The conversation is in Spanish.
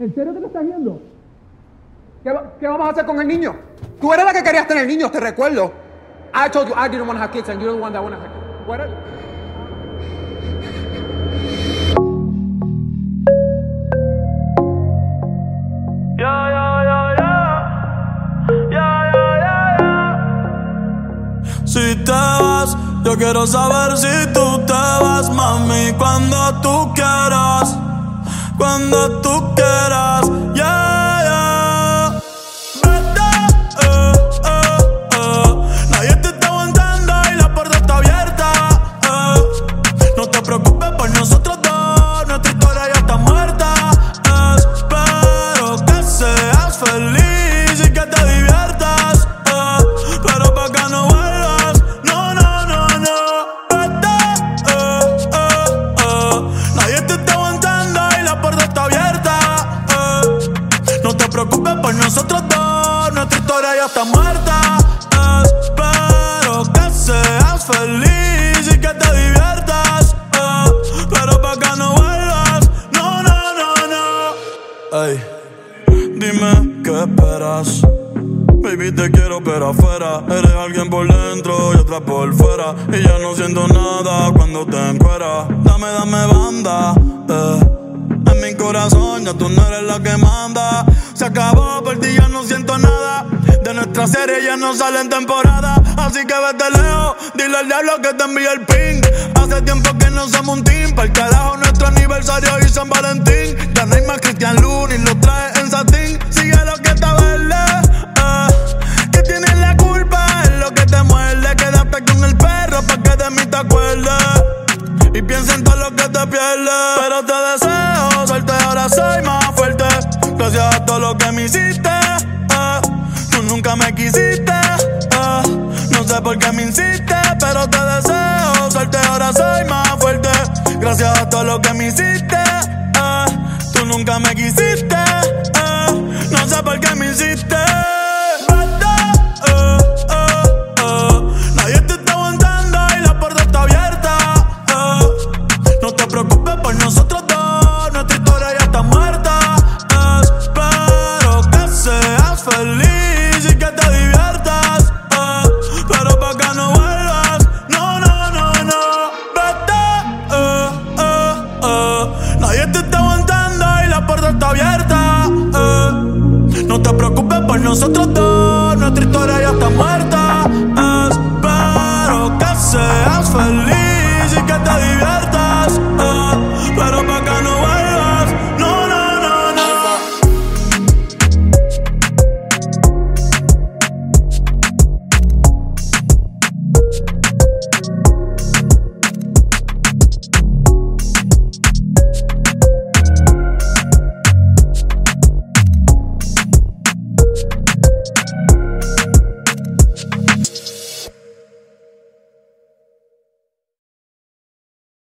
¿En serio que te estás yendo? ¿Qué, va- qué vamos a hacer con el niño? Tú eres la que querías tener niños, te recuerdo. I told you I didn't want to have kids and you're the one that wanted to have kids. What are- Yeah, yeah, yeah, yeah. Yeah, yeah, yeah, yeah. Si te vas, yo quiero saber si tú te vas, mami, cuando tú quieras, cuando tú quieras, historia ya está muerta. Espero que seas feliz y que te diviertas. eh. Pero pa' que no vuelvas, no, no, no, no. Ey, dime qué esperas. Baby, te quiero, pero afuera. Eres alguien por dentro y otra por fuera. Y ya no siento nada cuando te encueras. Dame, dame banda, eh. Mi corazón ya tú no eres la que manda. Se acabó, por ti ya no siento nada. De nuestra serie ya no sale en temporada. Así que vete lejos, dile al diablo que te envíe el ping. Hace tiempo que no somos un team. Para el carajo, nuestro aniversario y San Valentín. Y piensa en todo lo que te pierdes. Pero te deseo suerte, ahora soy más fuerte. Gracias a todo lo que me hiciste. eh. Tú nunca me quisiste. eh. No sé por qué me insistes, pero te deseo suerte, ahora soy más fuerte. Gracias a todo lo que me hiciste. eh. Tú nunca me quisiste. No sé por qué me hiciste. No te preocupes por nosotros dos, nuestra historia ya está muerta. Espero que seas feliz.